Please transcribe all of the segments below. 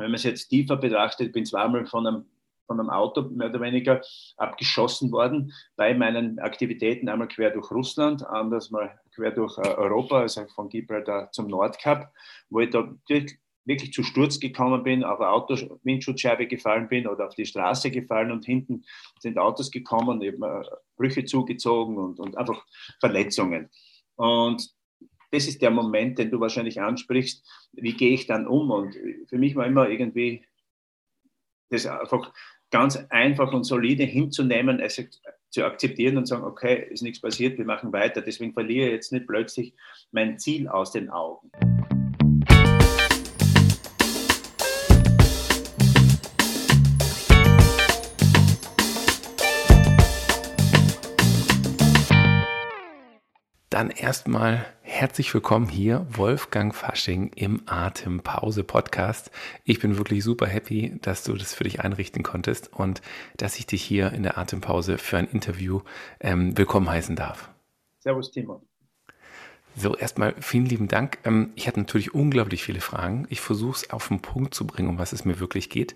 wenn man es jetzt tiefer betrachtet, bin zweimal von einem, von einem Auto mehr oder weniger abgeschossen worden bei meinen Aktivitäten, einmal quer durch Russland, anders mal quer durch äh, Europa, also von Gibraltar zum Nordkap, wo ich da wirklich zu Sturz gekommen bin, auf eine Auto-Windschutzscheibe gefallen bin oder auf die Straße gefallen und hinten sind Autos gekommen, eben Brüche zugezogen und, und einfach Verletzungen. Und das ist der Moment, den du wahrscheinlich ansprichst. Wie gehe ich dann um? Und für mich war immer irgendwie das einfach ganz einfach und solide hinzunehmen, es zu akzeptieren und sagen, okay, ist nichts passiert, wir machen weiter. Deswegen verliere ich jetzt nicht plötzlich mein Ziel aus den Augen. Dann erstmal herzlich willkommen hier, Wolfgang Fasching im Atempause Podcast. Ich bin wirklich super happy, dass du das für dich einrichten konntest und dass ich dich hier in der Atempause für ein Interview ähm, willkommen heißen darf. Servus, Timo. So, erstmal vielen lieben Dank. Ähm, ich hatte natürlich unglaublich viele Fragen. Ich versuche es auf den Punkt zu bringen, um was es mir wirklich geht.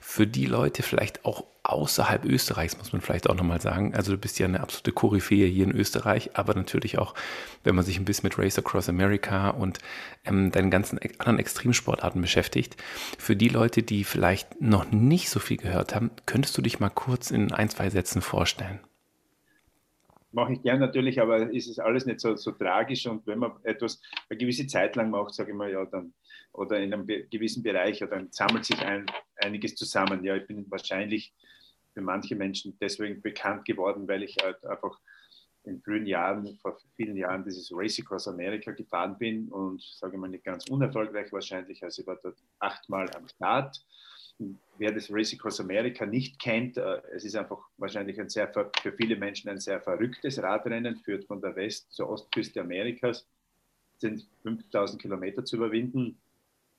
Für die Leute vielleicht auch außerhalb Österreichs, muss man vielleicht auch nochmal sagen. Also du bist ja eine absolute Koryphäe hier in Österreich, aber natürlich auch, wenn man sich ein bisschen mit Race Across America und ähm, deinen ganzen anderen Extremsportarten beschäftigt. Für die Leute, die vielleicht noch nicht so viel gehört haben, könntest du dich mal kurz in ein, zwei Sätzen vorstellen? mache ich gern natürlich, aber ist es alles nicht so, so tragisch. Und wenn man etwas eine gewisse Zeit lang macht, sage ich mal, ja, dann oder in einem gewissen Bereich, ja, dann sammelt sich ein, einiges zusammen. Ja, ich bin wahrscheinlich für manche Menschen deswegen bekannt geworden, weil ich halt einfach in frühen Jahren, vor vielen Jahren, dieses Race Across America gefahren bin und sage mal nicht ganz unerfolgreich wahrscheinlich. Also ich war dort achtmal am Start wer das Race Across America nicht kennt, äh, es ist einfach wahrscheinlich ein sehr, für viele Menschen ein sehr verrücktes Radrennen, führt von der West- zur Ostküste Amerikas, sind 5000 Kilometer zu überwinden.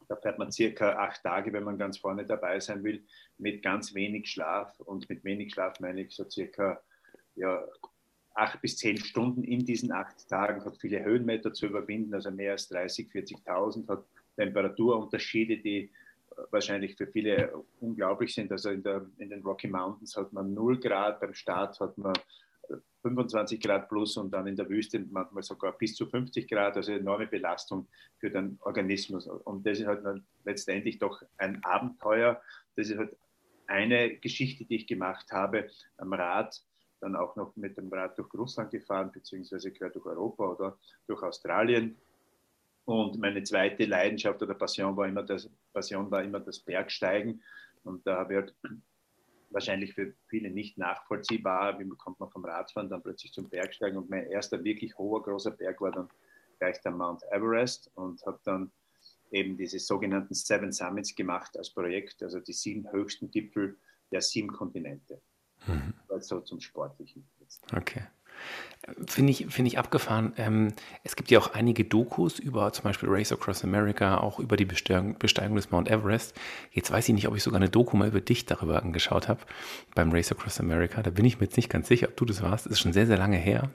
Da fährt man circa acht Tage, wenn man ganz vorne dabei sein will, mit ganz wenig Schlaf. Und mit wenig Schlaf meine ich so circa ja, acht bis zehn Stunden in diesen acht Tagen, hat viele Höhenmeter zu überwinden, also mehr als 30, 40.000, hat Temperaturunterschiede, die wahrscheinlich für viele unglaublich sind. Also in, der, in den Rocky Mountains hat man 0 Grad, beim Start hat man 25 Grad plus und dann in der Wüste manchmal sogar bis zu 50 Grad, also enorme Belastung für den Organismus. Und das ist halt letztendlich doch ein Abenteuer. Das ist halt eine Geschichte, die ich gemacht habe am Rad, dann auch noch mit dem Rad durch Russland gefahren, beziehungsweise quer durch Europa oder durch Australien und meine zweite Leidenschaft oder Passion war immer das, Passion war immer das Bergsteigen. Und da wird wahrscheinlich für viele nicht nachvollziehbar, wie kommt man vom Radfahren dann plötzlich zum Bergsteigen. Und mein erster wirklich hoher, großer Berg war dann gleich der Mount Everest und habe dann eben diese sogenannten Seven Summits gemacht als Projekt, also die sieben höchsten Gipfel der sieben Kontinente. Mhm. Also zum Sportlichen. Okay. Finde ich, find ich abgefahren. Ähm, es gibt ja auch einige Dokus über zum Beispiel Race Across America, auch über die Besteigung, Besteigung des Mount Everest. Jetzt weiß ich nicht, ob ich sogar eine Doku mal über dich darüber angeschaut habe, beim Race Across America. Da bin ich mir jetzt nicht ganz sicher, ob du das warst. Das ist schon sehr, sehr lange her.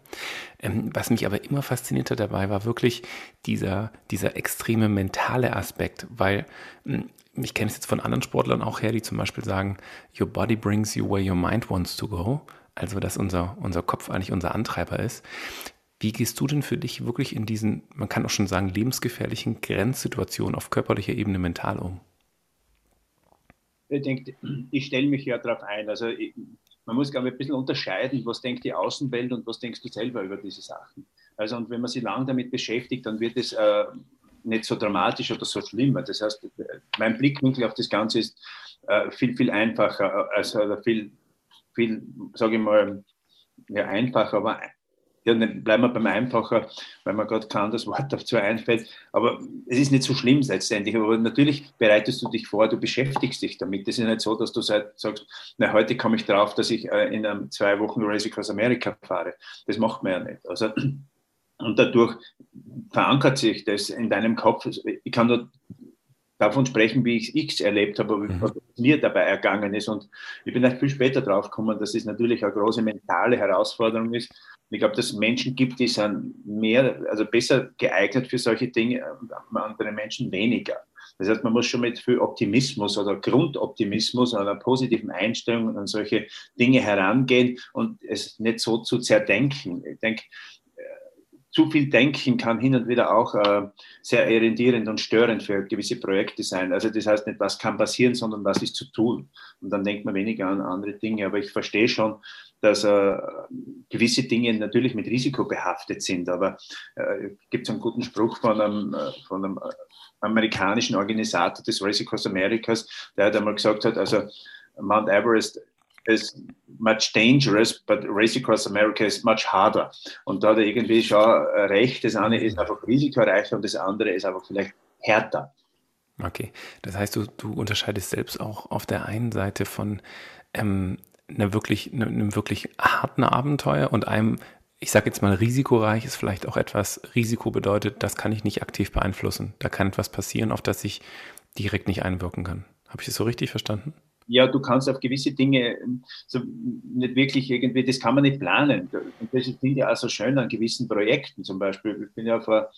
Ähm, was mich aber immer fasziniert hat dabei, war wirklich dieser, dieser extreme mentale Aspekt, weil hm, ich kenne es jetzt von anderen Sportlern auch her, die zum Beispiel sagen, your body brings you where your mind wants to go also dass unser, unser Kopf eigentlich unser Antreiber ist. Wie gehst du denn für dich wirklich in diesen, man kann auch schon sagen, lebensgefährlichen Grenzsituationen auf körperlicher Ebene mental um? Ich denke, ich stelle mich ja darauf ein. Also ich, man muss, glaube ich, ein bisschen unterscheiden, was denkt die Außenwelt und was denkst du selber über diese Sachen. Also und wenn man sich lange damit beschäftigt, dann wird es äh, nicht so dramatisch oder so schlimm. Das heißt, mein Blickwinkel auf das Ganze ist äh, viel, viel einfacher, also viel viel, sage ich mal, ja, einfacher, aber ja, bleiben wir beim Einfacher, weil mir gerade kein anderes Wort dazu einfällt. Aber es ist nicht so schlimm letztendlich. Aber natürlich bereitest du dich vor, du beschäftigst dich damit. Es ist nicht so, dass du sagst, na, heute komme ich drauf, dass ich äh, in einem zwei Wochen Race Across America fahre. Das macht man ja nicht. Also, und dadurch verankert sich das in deinem Kopf. Ich kann nur davon sprechen, wie ich es erlebt habe, mhm. was mir dabei ergangen ist. Und ich bin erst viel später drauf gekommen, dass es natürlich eine große mentale Herausforderung ist. Und ich glaube, dass es Menschen gibt, die sind mehr, also besser geeignet für solche Dinge, andere Menschen weniger. Das heißt, man muss schon mit viel Optimismus oder Grundoptimismus, einer positiven Einstellung an solche Dinge herangehen und es nicht so zu zerdenken. Ich denke, zu viel Denken kann hin und wieder auch äh, sehr irritierend und störend für gewisse Projekte sein. Also das heißt nicht, was kann passieren, sondern was ist zu tun. Und dann denkt man weniger an andere Dinge. Aber ich verstehe schon, dass äh, gewisse Dinge natürlich mit Risiko behaftet sind. Aber äh, gibt es einen guten Spruch von einem, äh, von einem äh, amerikanischen Organisator des Race Across Americas, der hat einmal gesagt hat, also Mount Everest is much dangerous, but Race Across America is much harder. Und da hat er irgendwie schon recht. Das eine ist einfach risikoreicher und das andere ist einfach vielleicht härter. Okay, das heißt, du, du unterscheidest selbst auch auf der einen Seite von ähm, einer wirklich, einem wirklich harten Abenteuer und einem, ich sage jetzt mal, risikoreich ist vielleicht auch etwas, Risiko bedeutet, das kann ich nicht aktiv beeinflussen. Da kann etwas passieren, auf das ich direkt nicht einwirken kann. Habe ich das so richtig verstanden? Ja, du kannst auf gewisse Dinge ähm, so nicht wirklich irgendwie, das kann man nicht planen. Und das ist ja auch so schön an gewissen Projekten. Zum Beispiel, ich bin ja vor,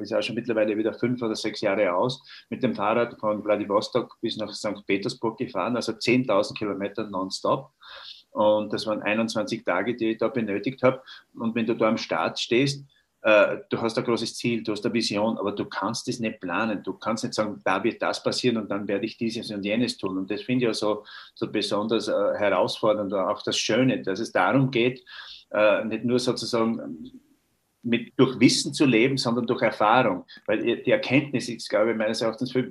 ist ja schon mittlerweile wieder fünf oder sechs Jahre aus, mit dem Fahrrad von Vladivostok bis nach St. Petersburg gefahren, also 10.000 Kilometer nonstop. Und das waren 21 Tage, die ich da benötigt habe. Und wenn du da am Start stehst, äh, du hast ein großes Ziel, du hast eine Vision, aber du kannst es nicht planen. Du kannst nicht sagen, da wird das passieren und dann werde ich dieses und jenes tun. Und das finde ich ja so, so besonders äh, herausfordernd und auch das Schöne, dass es darum geht, äh, nicht nur sozusagen mit, durch Wissen zu leben, sondern durch Erfahrung. Weil die Erkenntnis ist, glaube ich, meines Erachtens viel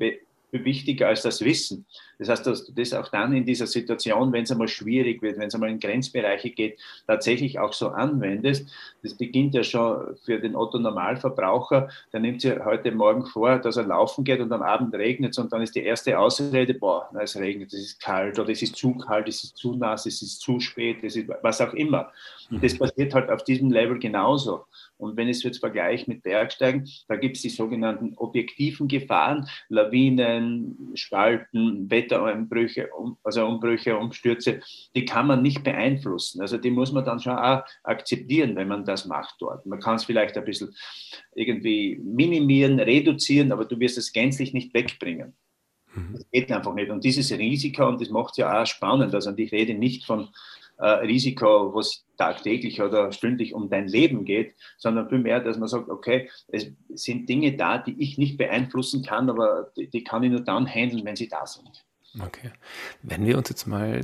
viel wichtiger als das Wissen. Das heißt, dass du das auch dann in dieser Situation, wenn es einmal schwierig wird, wenn es einmal in Grenzbereiche geht, tatsächlich auch so anwendest. Das beginnt ja schon für den Otto Normalverbraucher. Der nimmt sich heute Morgen vor, dass er laufen geht und am Abend regnet es und dann ist die erste Ausrede, boah, es regnet, es ist kalt oder es ist zu kalt, es ist zu nass, es ist zu spät, es ist was auch immer. Und das passiert halt auf diesem Level genauso. Und wenn ich es jetzt vergleiche mit Bergsteigen, da gibt es die sogenannten objektiven Gefahren, Lawinen, Spalten, Wetterumbrüche, also Umbrüche, Umstürze, die kann man nicht beeinflussen. Also die muss man dann schon auch akzeptieren, wenn man das macht dort. Man kann es vielleicht ein bisschen irgendwie minimieren, reduzieren, aber du wirst es gänzlich nicht wegbringen. Mhm. Das geht einfach nicht. Und dieses Risiko, und das macht es ja auch spannend, also ich rede nicht von äh, Risiko, was tagtäglich oder stündlich um dein Leben geht, sondern vielmehr, dass man sagt, okay, es sind Dinge da, die ich nicht beeinflussen kann, aber die, die kann ich nur dann handeln, wenn sie da sind. Okay. Wenn wir uns jetzt mal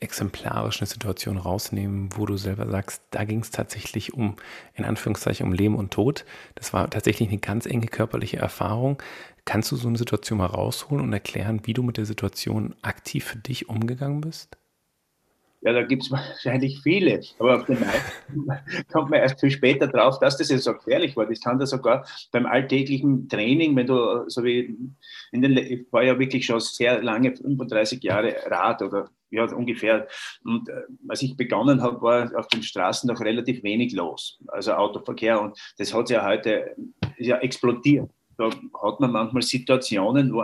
exemplarisch eine Situation rausnehmen, wo du selber sagst, da ging es tatsächlich um, in Anführungszeichen, um Leben und Tod. Das war tatsächlich eine ganz enge körperliche Erfahrung. Kannst du so eine Situation mal rausholen und erklären, wie du mit der Situation aktiv für dich umgegangen bist? Ja, da gibt es wahrscheinlich viele, aber auf den meisten kommt man erst viel später drauf, dass das jetzt so gefährlich war. Das kann da sogar beim alltäglichen Training, wenn du, so wie in den, ich war ja wirklich schon sehr lange, 35 Jahre Rad oder ja, ungefähr. Und äh, als ich begonnen habe, war auf den Straßen noch relativ wenig los, also Autoverkehr. Und das hat ja heute ja explodiert. Da hat man manchmal Situationen, wo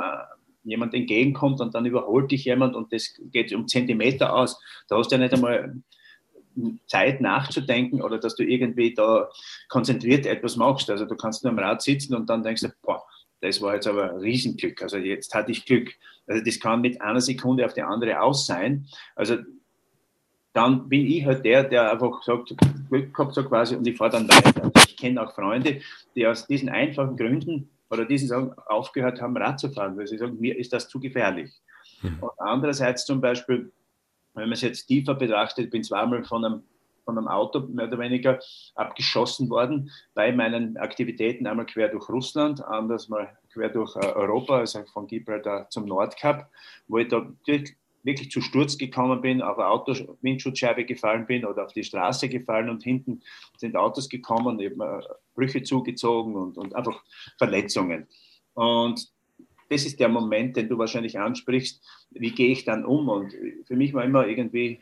jemand entgegenkommt und dann überholt dich jemand und das geht um Zentimeter aus. Da hast du ja nicht einmal Zeit nachzudenken oder dass du irgendwie da konzentriert etwas machst. Also du kannst nur am Rad sitzen und dann denkst du, boah, das war jetzt aber Riesenglück. Also jetzt hatte ich Glück. Also das kann mit einer Sekunde auf die andere aus sein. Also dann bin ich halt der, der einfach sagt, Glück gehabt so quasi und ich fahre dann weiter. Also ich kenne auch Freunde, die aus diesen einfachen Gründen oder die sagen, aufgehört haben, Rad zu fahren, weil sie sagen, mir ist das zu gefährlich. Mhm. Und andererseits zum Beispiel, wenn man es jetzt tiefer betrachtet, bin zweimal von einem, von einem Auto mehr oder weniger abgeschossen worden bei meinen Aktivitäten, einmal quer durch Russland, anders mal quer durch äh, Europa, also von Gibraltar zum Nordkap, wo ich da wirklich zu Sturz gekommen bin, auf eine Auto-Windschutzscheibe gefallen bin oder auf die Straße gefallen und hinten sind Autos gekommen, eben Brüche zugezogen und, und einfach Verletzungen. Und das ist der Moment, den du wahrscheinlich ansprichst. Wie gehe ich dann um? Und für mich war immer irgendwie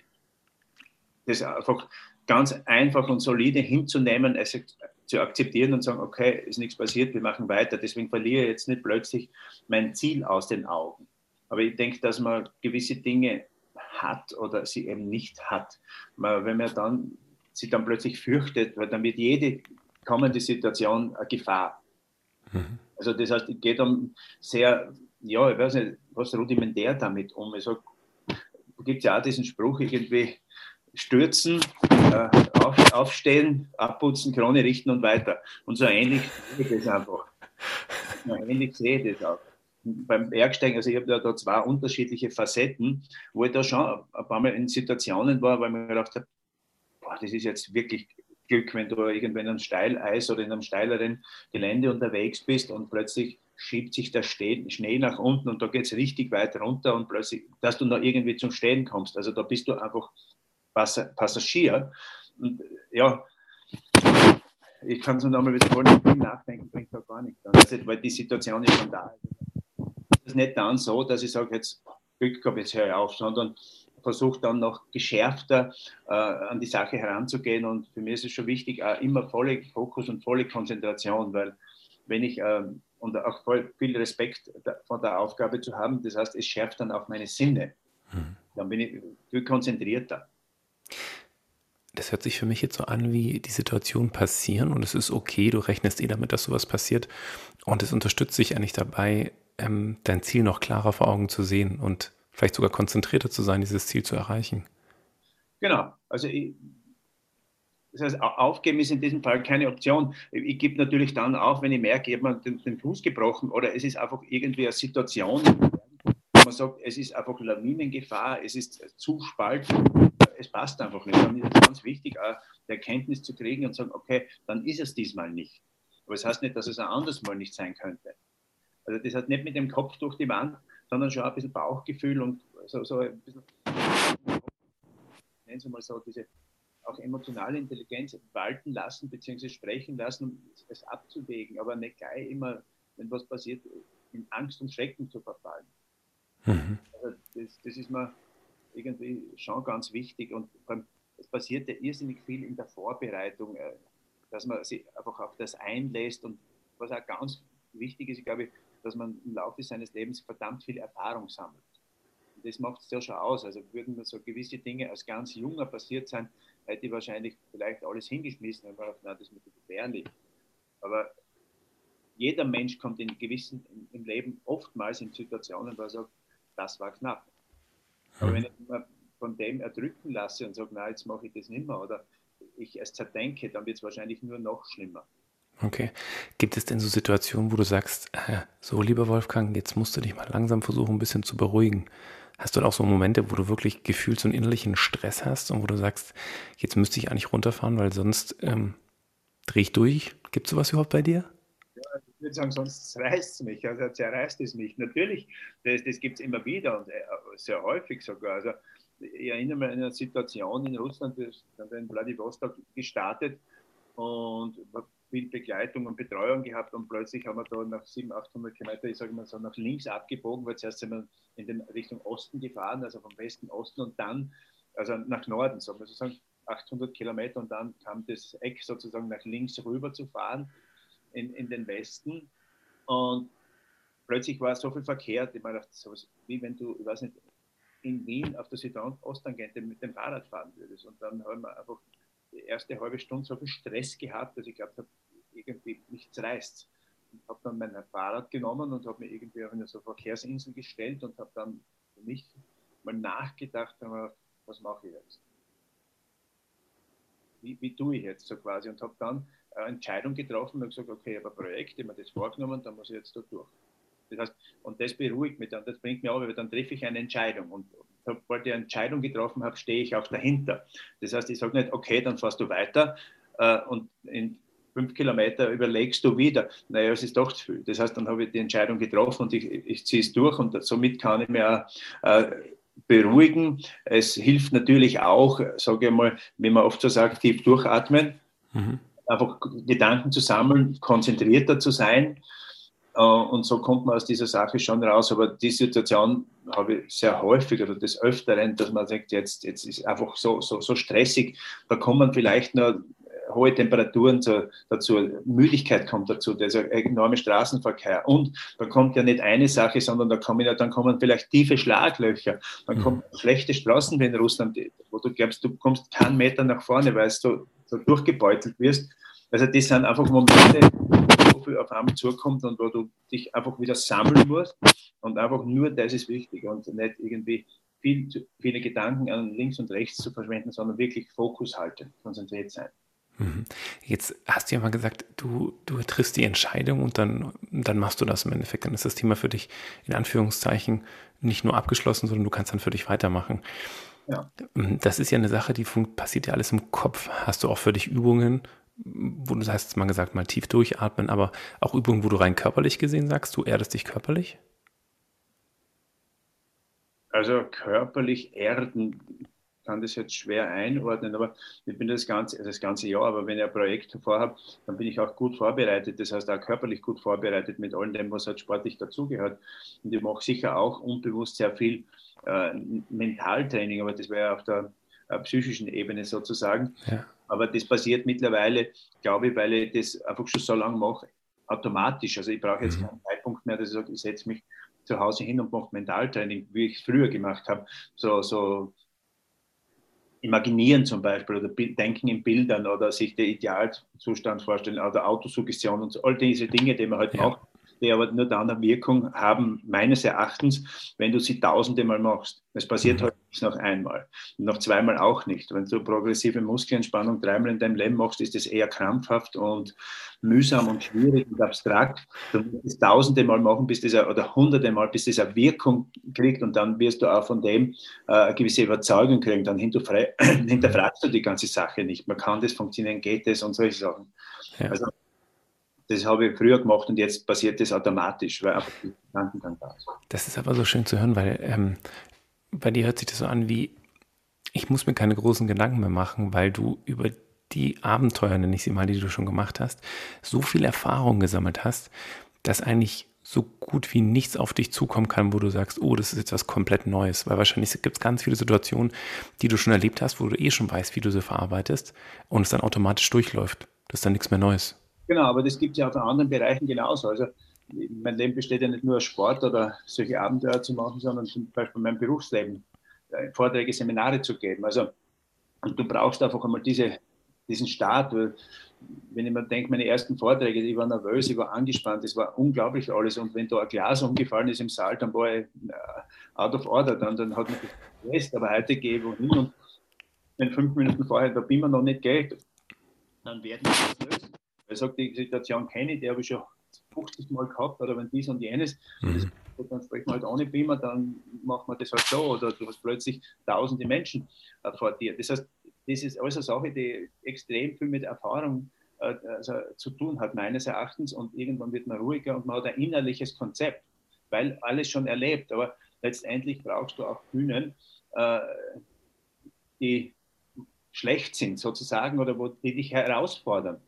das einfach ganz einfach und solide hinzunehmen, es zu akzeptieren und sagen, okay, ist nichts passiert, wir machen weiter. Deswegen verliere ich jetzt nicht plötzlich mein Ziel aus den Augen. Aber ich denke, dass man gewisse Dinge hat oder sie eben nicht hat. wenn man dann sich dann plötzlich fürchtet, weil dann wird jede kommende Situation eine Gefahr. Mhm. Also das heißt, es geht um sehr ja, ich weiß nicht, was rudimentär damit um. Ich sage, gibt es ja auch diesen Spruch irgendwie, stürzen, äh, auf, aufstehen, abputzen, Krone richten und weiter. Und so ähnlich sehe ich das einfach. So ähnlich sehe ich das auch. Beim Bergsteigen, also ich habe da, da zwei unterschiedliche Facetten, wo ich da schon ein paar Mal in Situationen war, weil ich mir gedacht habe, boah, das ist jetzt wirklich Glück, wenn du irgendwann einem Steileis oder in einem steileren Gelände unterwegs bist und plötzlich schiebt sich der Schnee nach unten und da geht es richtig weit runter und plötzlich, dass du noch irgendwie zum Stehen kommst. Also da bist du einfach Passagier. Und ja, ich kann so nochmal wiederholen, nachdenken bringt da gar nichts. Also, weil die Situation ist schon da. Es ist nicht dann so, dass ich sage, jetzt Glück gehabt, jetzt höre ich auf, sondern versuche dann noch geschärfter äh, an die Sache heranzugehen. Und für mich ist es schon wichtig, äh, immer volle Fokus und volle Konzentration, weil wenn ich äh, und auch voll viel Respekt von der Aufgabe zu haben, das heißt, es schärft dann auch meine Sinne. Mhm. Dann bin ich viel konzentrierter. Das hört sich für mich jetzt so an, wie die Situationen passieren und es ist okay, du rechnest eh damit, dass sowas passiert und es unterstützt dich eigentlich dabei, ähm, dein Ziel noch klarer vor Augen zu sehen und vielleicht sogar konzentrierter zu sein, dieses Ziel zu erreichen. Genau, also ich, das heißt, aufgeben ist in diesem Fall keine Option. Ich gebe natürlich dann auf, wenn ich merke, ich habe den, den Fuß gebrochen oder es ist einfach irgendwie eine Situation, wo man sagt, es ist einfach Lawinengefahr, es ist zu spalten, es passt einfach nicht. Dann ist es ganz wichtig, auch die Erkenntnis zu kriegen und zu sagen, okay, dann ist es diesmal nicht. Aber es das heißt nicht, dass es ein anderes Mal nicht sein könnte. Also das heißt nicht mit dem Kopf durch die Wand, sondern schon ein bisschen Bauchgefühl und so, so ein bisschen, nennen Sie mal so, diese auch emotionale Intelligenz walten lassen bzw. sprechen lassen, um es abzuwägen, aber nicht gleich immer, wenn was passiert, in Angst und Schrecken zu verfallen. Mhm. Also das, das, ist mir irgendwie schon ganz wichtig und es passiert ja irrsinnig viel in der Vorbereitung, äh, dass man sich einfach auf das einlässt und was auch ganz wichtig ist, ich glaube, dass man im Laufe seines Lebens verdammt viel Erfahrung sammelt. Und das macht es ja schon aus. Also würden mir so gewisse Dinge als ganz junger passiert sein, hätte ich wahrscheinlich vielleicht alles hingeschmissen und gedacht, nein, das ist mir gefährlich. Aber jeder Mensch kommt in gewissen im Leben oftmals in Situationen, wo er sagt, das war knapp. Aber wenn ich mich von dem erdrücken lasse und sage, nein, jetzt mache ich das nicht mehr oder ich es zerdenke, dann wird es wahrscheinlich nur noch schlimmer. Okay. Gibt es denn so Situationen, wo du sagst, äh, so lieber Wolfgang, jetzt musst du dich mal langsam versuchen, ein bisschen zu beruhigen? Hast du dann auch so Momente, wo du wirklich gefühlt so einen innerlichen Stress hast und wo du sagst, jetzt müsste ich eigentlich runterfahren, weil sonst ähm, drehe ich durch? Gibt es sowas überhaupt bei dir? Ja, ich würde sagen, sonst reißt es mich, also zerreißt es mich. Natürlich, das, das gibt es immer wieder und äh, sehr häufig sogar. Also ich erinnere mich an eine Situation in Russland, wir sind in Vladivostok gestartet und viel Begleitung und Betreuung gehabt und plötzlich haben wir da nach 700, 800 Kilometern, ich sage mal so, nach links abgebogen, weil zuerst sind wir in den Richtung Osten gefahren, also vom Westen Osten und dann, also nach Norden, sagen wir sozusagen 800 Kilometer und dann kam das Eck sozusagen nach links rüber zu fahren in, in den Westen. Und plötzlich war so viel Verkehr, ich meine, sowas wie wenn du, ich weiß nicht, in Wien auf der Südostangente mit dem Fahrrad fahren würdest. Und dann haben wir einfach die erste halbe Stunde so viel Stress gehabt, dass ich glaube, irgendwie nichts reißt. Ich habe dann mein Fahrrad genommen und habe mir irgendwie auf eine so Verkehrsinsel gestellt und habe dann für mich mal nachgedacht, was mache ich jetzt? Wie, wie tue ich jetzt so quasi? Und habe dann eine Entscheidung getroffen und gesagt, okay, ich habe Projekt, ich mir das vorgenommen, dann muss ich jetzt da durch. Das heißt, und das beruhigt mich dann, das bringt mich auf, weil dann treffe ich eine Entscheidung. Und sobald ich eine Entscheidung getroffen habe, stehe ich auch dahinter. Das heißt, ich sage nicht, okay, dann fährst du weiter äh, und in fünf Kilometer überlegst du wieder, naja, es ist doch zu viel. Das heißt, dann habe ich die Entscheidung getroffen und ich, ich ziehe es durch und somit kann ich mir äh, beruhigen. Es hilft natürlich auch, sage ich mal, wie man oft so sagt, tief durchatmen, mhm. einfach Gedanken zu sammeln, konzentrierter zu sein und so kommt man aus dieser Sache schon raus. Aber die Situation habe ich sehr häufig oder des Öfteren, dass man sagt, jetzt, jetzt ist einfach so, so, so stressig. Da kommen vielleicht nur hohe Temperaturen zu, dazu, Müdigkeit kommt dazu, dieser enorme Straßenverkehr. Und da kommt ja nicht eine Sache, sondern da kommen ja, dann kommen vielleicht tiefe Schlaglöcher, dann mhm. kommen schlechte Straßen wie in Russland, wo du glaubst, du kommst keinen Meter nach vorne, weil du so durchgebeutelt wirst. Also das sind einfach Momente, viel auf einmal zukommt und wo du dich einfach wieder sammeln musst und einfach nur das ist wichtig und nicht irgendwie viel, viele Gedanken an links und rechts zu verschwenden, sondern wirklich Fokus halten, konzentriert sein. Mhm. Jetzt hast du ja mal gesagt, du, du triffst die Entscheidung und dann, dann machst du das im Endeffekt. Dann ist das Thema für dich in Anführungszeichen nicht nur abgeschlossen, sondern du kannst dann für dich weitermachen. Ja. Das ist ja eine Sache, die passiert ja alles im Kopf. Hast du auch für dich Übungen, wo du hast mal gesagt, mal tief durchatmen, aber auch Übungen, wo du rein körperlich gesehen sagst, du erdest dich körperlich? Also körperlich erden kann das jetzt schwer einordnen, aber ich bin das ganze, das ganze Jahr, aber wenn ich ein Projekt vorhabe, dann bin ich auch gut vorbereitet, das heißt auch körperlich gut vorbereitet mit all dem, was halt sportlich dazugehört. Und ich mache sicher auch unbewusst sehr viel äh, Mentaltraining, aber das wäre auf der äh, psychischen Ebene sozusagen. Ja. Aber das passiert mittlerweile, glaube ich, weil ich das einfach schon so lange mache, automatisch. Also ich brauche jetzt mhm. keinen Zeitpunkt mehr, dass ich sage, ich setze mich zu Hause hin und mache Mentaltraining, wie ich es früher gemacht habe. So, so imaginieren zum Beispiel oder denken in Bildern oder sich den Idealzustand vorstellen oder Autosuggestion und so, all diese Dinge, die man halt ja. macht, die aber nur dann eine Wirkung haben, meines Erachtens, wenn du sie tausende Mal machst. Es passiert mhm. halt nicht noch einmal und noch zweimal auch nicht. Wenn du progressive Muskelentspannung dreimal in deinem Leben machst, ist das eher krampfhaft und mühsam und schwierig und abstrakt. Du musst es tausende Mal machen, bis dieser, oder hunderte Mal, bis das eine Wirkung kriegt und dann wirst du auch von dem äh, eine gewisse Überzeugung kriegen. Dann hinterfragst du die ganze Sache nicht. Man kann das funktionieren, geht das und solche Sachen. Ja. Also das habe ich früher gemacht und jetzt passiert das automatisch, weil einfach die Gedankengang da ist. Das ist aber so schön zu hören, weil ähm, bei dir hört sich das so an wie, ich muss mir keine großen Gedanken mehr machen, weil du über die Abenteuer, nenne ich sie mal, die du schon gemacht hast, so viel Erfahrung gesammelt hast, dass eigentlich so gut wie nichts auf dich zukommen kann, wo du sagst, oh, das ist jetzt was komplett Neues. Weil wahrscheinlich gibt es ganz viele Situationen, die du schon erlebt hast, wo du eh schon weißt, wie du sie verarbeitest und es dann automatisch durchläuft. Das ist dann nichts mehr Neues. Genau, aber das gibt es ja auch in anderen Bereichen genauso. Also mein Leben besteht ja nicht nur aus Sport oder solche Abenteuer zu machen, sondern zum Beispiel mein Berufsleben, äh, Vorträge, Seminare zu geben. Also und du brauchst einfach einmal diese, diesen Start. Wenn ich mir denke, meine ersten Vorträge, ich war nervös, ich war angespannt, es war unglaublich alles. Und wenn da ein Glas umgefallen ist im Saal, dann war ich äh, out of order, dann, dann hat das gestresst. Aber heute gehe ich wohin und wenn fünf Minuten vorher der Beamer noch nicht geht, dann werden wir das lösen. Er sagt, die Situation kenne ich, die habe ich schon 50 Mal gehabt, oder wenn dies und jenes, mhm. das, dann sprechen wir halt ohne Beamer, dann machen wir das halt so, oder du hast plötzlich tausende Menschen äh, vor dir. Das heißt, das ist alles eine Sache, die extrem viel mit Erfahrung äh, also, zu tun hat, meines Erachtens, und irgendwann wird man ruhiger und man hat ein innerliches Konzept, weil alles schon erlebt, aber letztendlich brauchst du auch Bühnen, äh, die schlecht sind sozusagen oder wo die dich herausfordern.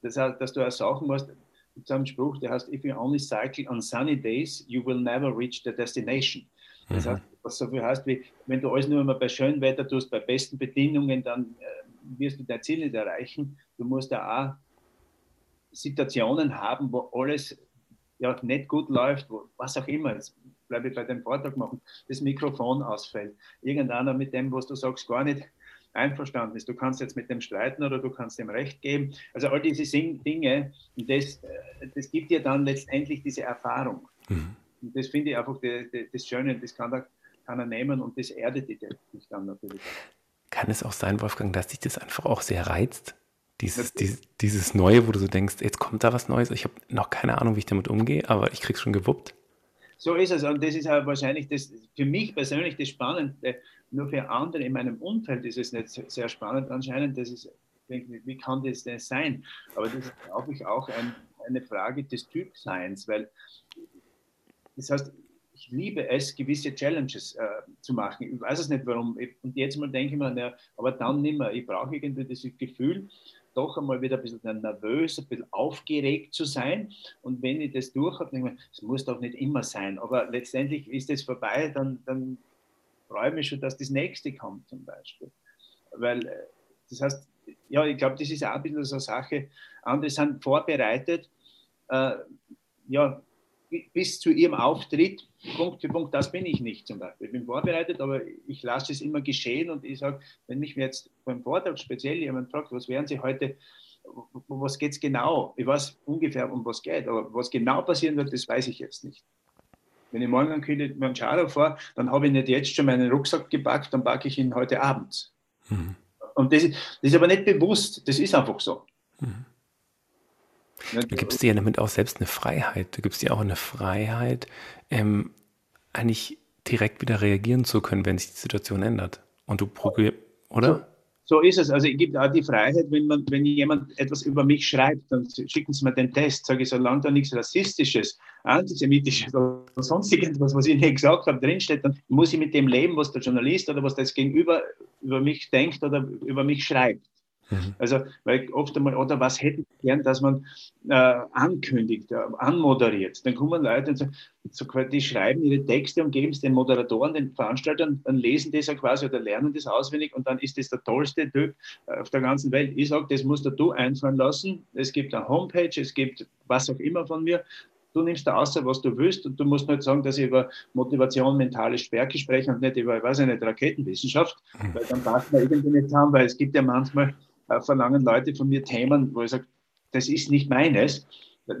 Das heißt, dass du auch sagen musst, gibt einen Spruch, der heißt, if you only cycle on sunny days, you will never reach the destination. Das mhm. heißt, was so viel heißt, wie wenn du alles nur immer bei schönem Wetter tust, bei besten Bedingungen, dann äh, wirst du dein Ziel nicht erreichen. Du musst da auch Situationen haben, wo alles ja, nicht gut läuft, wo, was auch immer. Jetzt bleibe ich bei dem Vortrag machen, das Mikrofon ausfällt. Irgendeiner mit dem, was du sagst, gar nicht einverstanden ist. Du kannst jetzt mit dem streiten oder du kannst dem Recht geben. Also all diese Dinge, das, äh, das gibt dir dann letztendlich diese Erfahrung. Mhm. Und das finde ich einfach das Schöne, das kann er, kann er nehmen und das erdet dich dann natürlich. Kann es auch sein, Wolfgang, dass dich das einfach auch sehr reizt? Dieses, dieses, dieses Neue, wo du so denkst, jetzt kommt da was Neues. Ich habe noch keine Ahnung, wie ich damit umgehe, aber ich krieg's schon gewuppt. So ist es. Und das ist auch wahrscheinlich das, für mich persönlich das Spannende. Nur für andere in meinem Umfeld ist es nicht sehr spannend anscheinend. Das ist, wie kann das denn sein? Aber das ist, glaube ich, auch ein, eine Frage des Typseins, weil das heißt, ich liebe es, gewisse Challenges äh, zu machen. Ich weiß es nicht warum. Und jetzt mal denke ich mir, na, aber dann nicht mehr. Ich brauche irgendwie das Gefühl, doch einmal wieder ein bisschen nervös, ein bisschen aufgeregt zu sein. Und wenn ich das durch habe, denke ich mir, es muss doch nicht immer sein. Aber letztendlich ist es vorbei, dann, dann freue ich mich schon, dass das nächste kommt zum Beispiel. Weil äh, das heißt, ja, ich glaube, das ist auch ein bisschen so eine Sache. Andere sind vorbereitet, äh, ja, bis zu ihrem Auftritt, Punkt für Punkt, das bin ich nicht zum Beispiel. Ich bin vorbereitet, aber ich lasse es immer geschehen und ich sage, wenn mich jetzt beim Vortrag speziell jemand fragt, was werden Sie heute was geht es genau? Ich weiß ungefähr, um was geht, aber was genau passieren wird, das weiß ich jetzt nicht. Wenn ich morgen an Kilimanjaro fahre, dann habe ich nicht jetzt schon meinen Rucksack gepackt, dann packe ich ihn heute Abend. Mhm. Und das, das, ist aber nicht bewusst, das ist einfach so. Mhm. Du gibst dir ja damit auch selbst eine Freiheit. Du gibst dir auch eine Freiheit, ähm, eigentlich direkt wieder reagieren zu können, wenn sich die Situation ändert. Und du probierst, oder? So, ist es. Also ich gebe auch die Freiheit, wenn, man, wenn jemand etwas über mich schreibt, dann schicken sie mir den Test, sage ich, solange da nichts Rassistisches, Antisemitisches oder sonst irgendwas, was ich nicht gesagt habe, drinsteht, dann muss ich mit dem leben, was der Journalist oder was das Gegenüber über mich denkt oder über mich schreibt. Mhm. Also, weil oft einmal, oder was hätte ich gern, dass man äh, ankündigt, äh, anmoderiert. Dann kommen Leute und sagen, so, die schreiben ihre Texte und geben es den Moderatoren, den Veranstaltern, dann lesen das ja quasi oder lernen das auswendig und dann ist das der tollste Typ äh, auf der ganzen Welt. Ich sage, das musst du einfallen lassen. Es gibt eine Homepage, es gibt was auch immer von mir. Du nimmst da außer, was du willst und du musst nicht sagen, dass ich über Motivation, mentale Stärke spreche und nicht über, ich weiß nicht, Raketenwissenschaft, mhm. weil dann passt man irgendwie nicht haben, weil es gibt ja manchmal äh, verlangen Leute von mir Themen, wo ich sage, das ist nicht meines.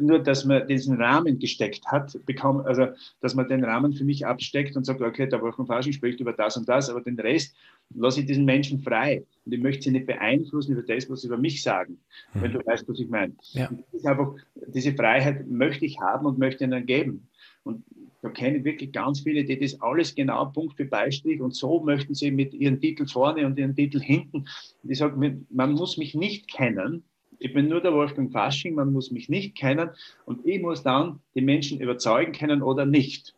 Nur, dass man diesen Rahmen gesteckt hat, bekommen, also dass man den Rahmen für mich absteckt und sagt, okay, der Wolfgang spricht über das und das, aber den Rest lasse ich diesen Menschen frei. Und ich möchte sie nicht beeinflussen über das, was sie über mich sagen, mhm. wenn du weißt, was ich meine. Ja. Einfach, diese Freiheit möchte ich haben und möchte ihnen geben. Und da kenne ich wirklich ganz viele, die das alles genau Punkt für Beistrich und so möchten sie mit ihren Titel vorne und ihren Titel hinten. Und ich sage, man muss mich nicht kennen. Ich bin nur der Wolfgang Fasching, man muss mich nicht kennen und ich muss dann die Menschen überzeugen können oder nicht.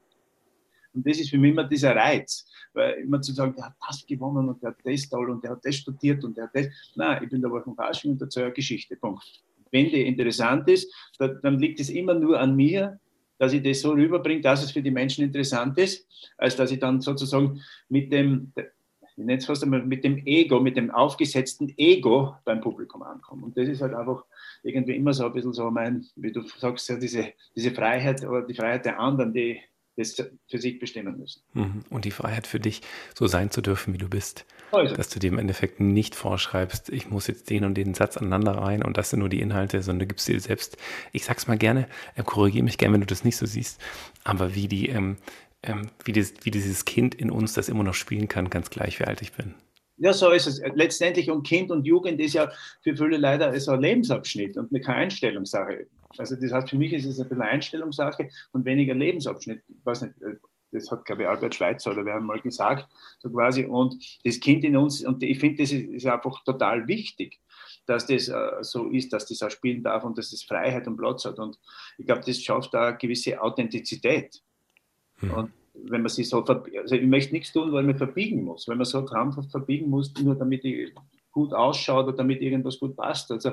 Und das ist für mich immer dieser Reiz, weil immer zu sagen, der hat das gewonnen und der hat das toll und der hat das studiert und der hat das. Nein, ich bin der Wolfgang Fasching und erzähle Geschichte. Punkt. Wenn die interessant ist, dann liegt es immer nur an mir, dass ich das so rüberbringe, dass es für die Menschen interessant ist, als dass ich dann sozusagen mit dem, ich nenne es fast einmal, mit dem Ego, mit dem aufgesetzten Ego beim Publikum ankomme. Und das ist halt einfach irgendwie immer so ein bisschen so mein, wie du sagst, ja, diese, diese Freiheit oder die Freiheit der anderen, die das für sich bestimmen müssen. Mhm. Und die Freiheit für dich, so sein zu dürfen, wie du bist. Also. Dass du dir im Endeffekt nicht vorschreibst, ich muss jetzt den und den Satz aneinander rein und das sind nur die Inhalte, sondern du gibst dir selbst, ich sag's mal gerne, äh, korrigiere mich gerne, wenn du das nicht so siehst, aber wie die, ähm, ähm, wie, das, wie dieses Kind in uns das immer noch spielen kann, ganz gleich, wie alt ich bin. Ja, so ist es. Letztendlich und Kind und Jugend ist ja für viele leider so ein Lebensabschnitt und keine Einstellungssache. Also das heißt, für mich ist es ein bisschen Einstellungssache und weniger Lebensabschnitt. Ich weiß nicht, äh, das hat, glaube ich, Albert Schweitzer oder wer haben mal gesagt, so quasi. Und das Kind in uns, und ich finde, das ist, ist, einfach total wichtig, dass das äh, so ist, dass das auch spielen darf und dass das Freiheit und Platz hat. Und ich glaube, das schafft da eine gewisse Authentizität. Hm. Und wenn man sich so, also ich möchte nichts tun, weil man verbiegen muss, wenn man so krampfhaft verbiegen muss, nur damit ich gut ausschaut oder damit irgendwas gut passt. Also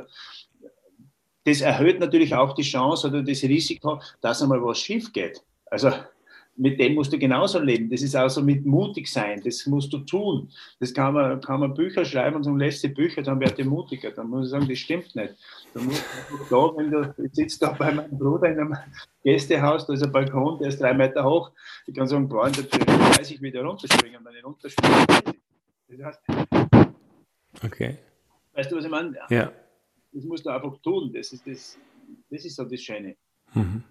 das erhöht natürlich auch die Chance oder das Risiko, dass einmal was schief geht. Also mit dem musst du genauso leben. Das ist also mit mutig sein, das musst du tun. Das kann man, kann man Bücher schreiben und so lässt die Bücher, dann wird er mutiger. Dann muss ich sagen, das stimmt nicht. Du musst da, wenn du sitzt da bei meinem Bruder in einem Gästehaus, da ist ein Balkon, der ist drei Meter hoch. Ich kann sagen, boah, Tür weiß ich wieder runterspringen, wenn ich runterspringe. Das heißt, okay. Weißt du, was ich meine? Ja. Das musst du einfach tun. Das ist, das, das ist so das Schöne. Mhm.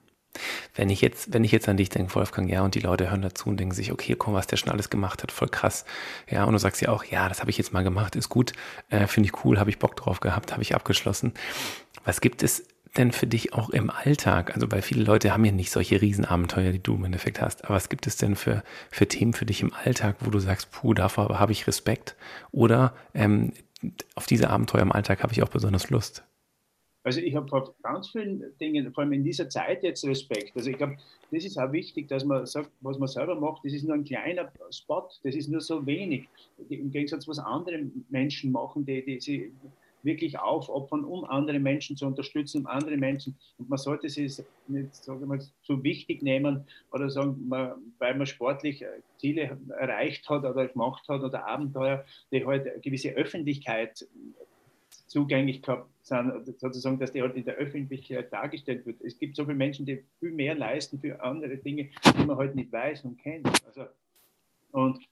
Wenn ich jetzt, wenn ich jetzt an dich denke, Wolfgang, ja, und die Leute hören dazu und denken sich, okay, komm, was der schon alles gemacht hat, voll krass. Ja, und du sagst ja auch, ja, das habe ich jetzt mal gemacht, ist gut, äh, finde ich cool, habe ich Bock drauf gehabt, habe ich abgeschlossen. Was gibt es denn für dich auch im Alltag? Also, weil viele Leute haben ja nicht solche Riesenabenteuer, die du im Endeffekt hast. Aber was gibt es denn für, für Themen für dich im Alltag, wo du sagst, puh, davor habe ich Respekt? Oder ähm, auf diese Abenteuer im Alltag habe ich auch besonders Lust? Also ich habe vor ganz vielen Dingen, vor allem in dieser Zeit jetzt Respekt. Also ich glaube, das ist auch wichtig, dass man sagt, was man selber macht, das ist nur ein kleiner Spot, das ist nur so wenig. Im Gegensatz, was andere Menschen machen, die, die sie wirklich aufopfern, um andere Menschen zu unterstützen, um andere Menschen. Und man sollte es nicht sagen wir, zu wichtig nehmen oder sagen, man, weil man sportlich Ziele erreicht hat oder gemacht hat oder Abenteuer, die halt gewisse Öffentlichkeit zugänglich gehabt sind, sozusagen, dass die halt in der Öffentlichkeit dargestellt wird. Es gibt so viele Menschen, die viel mehr leisten für andere Dinge, die man halt nicht weiß und kennt. Also, und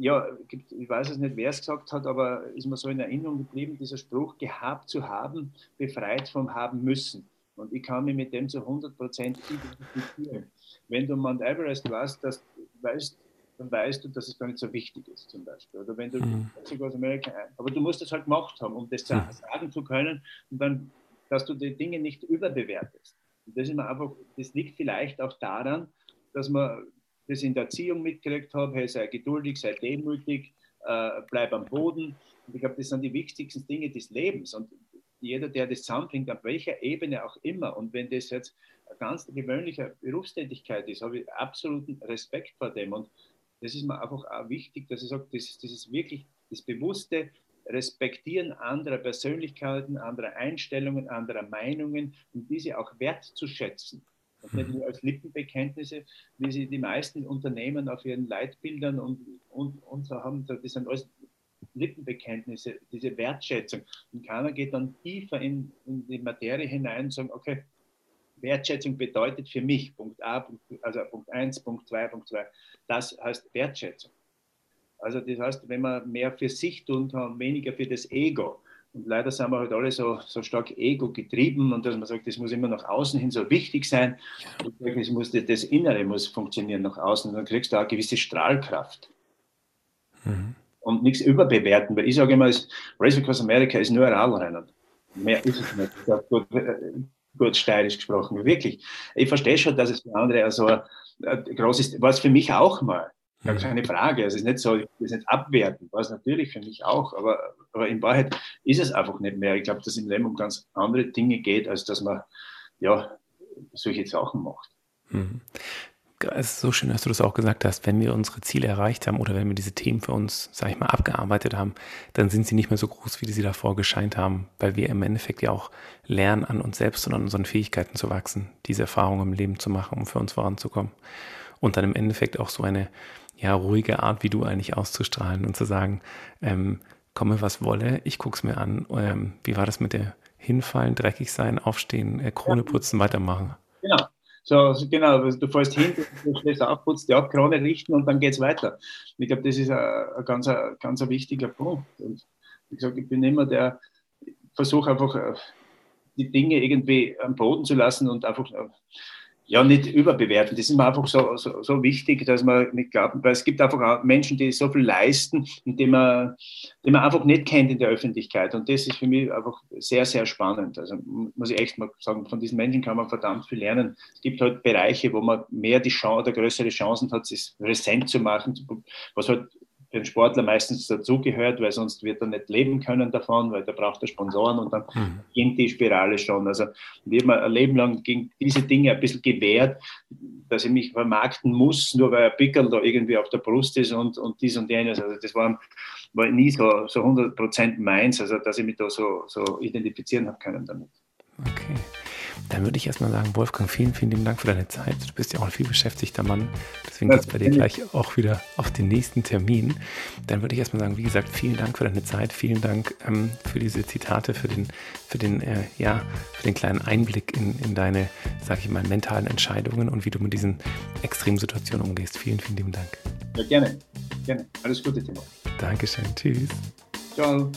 ja, ich weiß es nicht, wer es gesagt hat, aber ist mir so in Erinnerung geblieben, dieser Spruch, gehabt zu haben, befreit vom haben müssen. Und ich kann mich mit dem zu 100 Prozent identifizieren. Wenn du Mount Everest warst, das weißt, dann weißt du, dass es gar nicht so wichtig ist, zum Beispiel. Oder wenn du mhm. aus Amerika, aber du musst das halt gemacht haben, um das mhm. sagen zu können und dann, dass du die Dinge nicht überbewertest. Und das, ist mir einfach, das liegt vielleicht auch daran, dass man das in der Erziehung mitgekriegt habe, hey, sei geduldig, sei demütig, äh, bleib am Boden. Und ich glaube, das sind die wichtigsten Dinge des Lebens. Und jeder, der das zusammenbringt, auf welcher Ebene auch immer, und wenn das jetzt eine ganz gewöhnliche Berufstätigkeit ist, habe ich absoluten Respekt vor dem. Und das ist mir einfach auch wichtig, dass ich sage, das, das ist wirklich das bewusste Respektieren anderer Persönlichkeiten, anderer Einstellungen, anderer Meinungen und diese auch wertzuschätzen. Und nicht nur als Lippenbekenntnisse, wie sie die meisten Unternehmen auf ihren Leitbildern und, und, und so haben. Das sind alles Lippenbekenntnisse, diese Wertschätzung. Und keiner geht dann tiefer in, in die Materie hinein und sagt, okay, Wertschätzung bedeutet für mich, Punkt A, also Punkt 1, Punkt 2, Punkt 2, das heißt Wertschätzung. Also das heißt, wenn man mehr für sich tun kann, weniger für das Ego. Und leider sind wir halt alle so, so stark ego getrieben und dass man sagt, das muss immer nach außen hin so wichtig sein. Und muss, das Innere muss funktionieren nach außen. Und dann kriegst du auch eine gewisse Strahlkraft. Mhm. Und nichts überbewerten, weil ich sage immer, Race Across America ist nur ein Radrennen. Mehr ist es nicht. Ich habe gut, äh, gut steirisch gesprochen, wirklich. Ich verstehe schon, dass es für andere also groß ist, war es für mich auch mal. Gar keine Frage. Also es ist nicht so, es ist nicht abwertend, war es natürlich für mich auch, aber, aber in Wahrheit ist es einfach nicht mehr. Ich glaube, dass es im Leben um ganz andere Dinge geht, als dass man ja solche Sachen macht. Mhm es ist so schön, dass du das auch gesagt hast, wenn wir unsere Ziele erreicht haben oder wenn wir diese Themen für uns, sag ich mal, abgearbeitet haben, dann sind sie nicht mehr so groß, wie sie davor gescheint haben, weil wir im Endeffekt ja auch lernen, an uns selbst und an unseren Fähigkeiten zu wachsen, diese Erfahrungen im Leben zu machen, um für uns voranzukommen. Und dann im Endeffekt auch so eine, ja, ruhige Art, wie du eigentlich auszustrahlen und zu sagen, ähm, komme was wolle, ich guck's mir an. Ähm, wie war das mit der Hinfallen, dreckig sein, aufstehen, äh, Krone putzen, weitermachen? Genau. So, genau, du fährst hin, du stehst auf, putzt die ab, Krone richten und dann geht es weiter. ich glaube, das ist ein, ganz, ganz wichtiger Punkt. Und wie gesagt, ich bin immer der, versuche einfach äh, die Dinge irgendwie am Boden zu lassen und einfach äh, ja, nicht überbewerten. Das ist mir einfach so, so, so wichtig, dass man nicht glaubt, weil es gibt einfach Menschen, die so viel leisten die man, die man einfach nicht kennt in der Öffentlichkeit. Und das ist für mich einfach sehr, sehr spannend. Also muss ich echt mal sagen, von diesen Menschen kann man verdammt viel lernen. Es gibt halt Bereiche, wo man mehr die Chance oder größere Chancen hat, sich präsent zu machen, was halt für den Sportler meistens dazugehört, weil sonst wird er nicht leben können davon, weil da braucht er Sponsoren und dann mhm. beginnt die Spirale schon. Also wir haben ein Leben lang gegen diese Dinge ein bisschen gewehrt, dass ich mich vermarkten muss, nur weil ein Pickel da irgendwie auf der Brust ist und, und dies und jenes. Also das war, war nie so, so 100% meins, also dass ich mich da so, so identifizieren habe können damit. Okay. Dann würde ich erstmal sagen, Wolfgang, vielen, vielen lieben Dank für deine Zeit. Du bist ja auch ein viel beschäftigter Mann. Deswegen geht es bei dir gleich auch wieder auf den nächsten Termin. Dann würde ich erstmal sagen, wie gesagt, vielen Dank für deine Zeit. Vielen Dank ähm, für diese Zitate, für den, für den, äh, ja, für den kleinen Einblick in, in deine, sage ich mal, mentalen Entscheidungen und wie du mit diesen extremen Situationen umgehst. Vielen, vielen lieben Dank. Ja, gerne. Gerne. Alles Gute, Timo. Dankeschön. Tschüss. Ciao.